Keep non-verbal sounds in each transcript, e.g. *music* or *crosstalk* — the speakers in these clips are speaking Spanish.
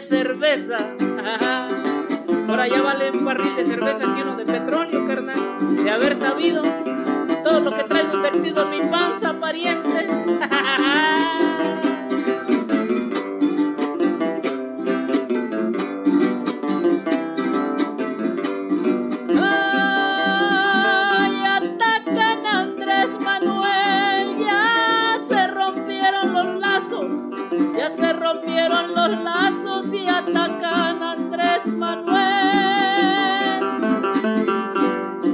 cerveza. Por allá vale un barril de cerveza uno de petróleo, carnal. De haber sabido todo lo que traigo invertido en mi panza, pariente. *laughs* se rompieron los lazos y atacan a Andrés Manuel.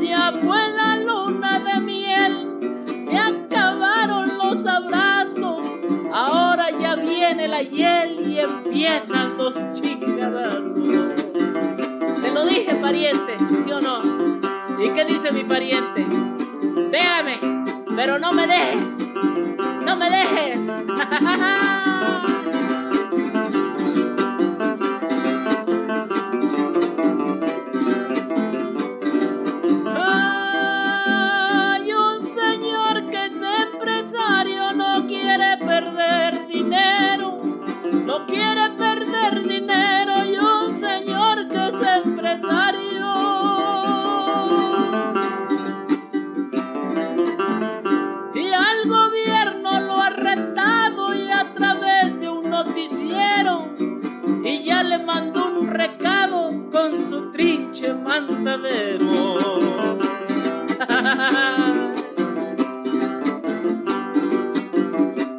Ya fue la luna de miel, se acabaron los abrazos, ahora ya viene la hiel y empiezan los chingadazos. Te lo dije, pariente, ¿sí o no? ¿Y qué dice mi pariente? Déjame, pero no me dejes. No me dejes. *laughs*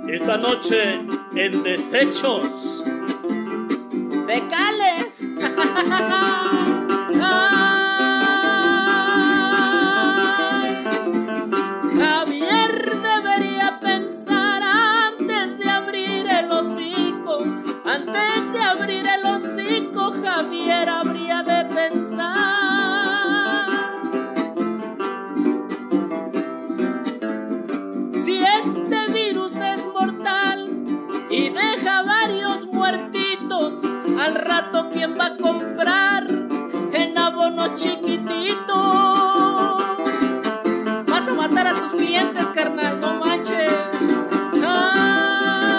Esta noche en Desechos. Fecales. *laughs* quién va a comprar en abonos chiquititos. Vas a matar a tus clientes, carnal, no manches. Ay.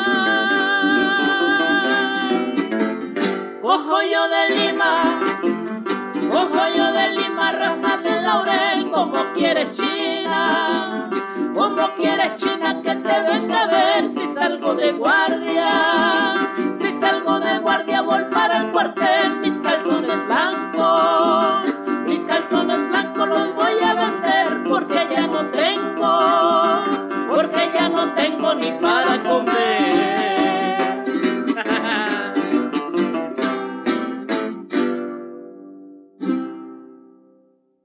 Ojo yo de Lima, ojo yo de Lima, raza de laurel, como quiere China. Como quiere China que te venga a ver si salgo de guardia. Si